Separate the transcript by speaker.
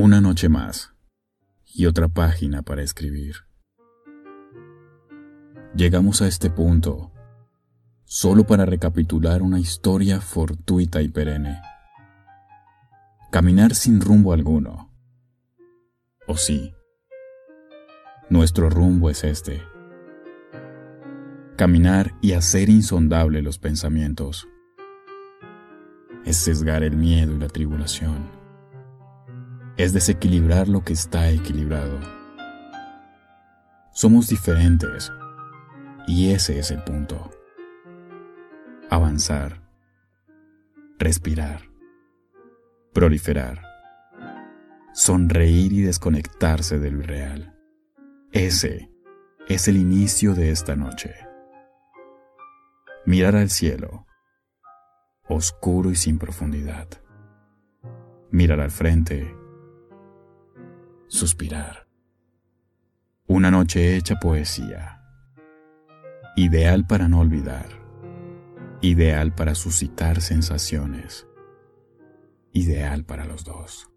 Speaker 1: Una noche más y otra página para escribir. Llegamos a este punto solo para recapitular una historia fortuita y perenne. Caminar sin rumbo alguno. ¿O sí? Nuestro rumbo es este. Caminar y hacer insondable los pensamientos. Es sesgar el miedo y la tribulación. Es desequilibrar lo que está equilibrado. Somos diferentes y ese es el punto. Avanzar. Respirar. Proliferar. Sonreír y desconectarse de lo irreal. Ese es el inicio de esta noche. Mirar al cielo, oscuro y sin profundidad. Mirar al frente, suspirar. Una noche hecha poesía Ideal para no olvidar. Ideal para suscitar sensaciones. Ideal para los dos.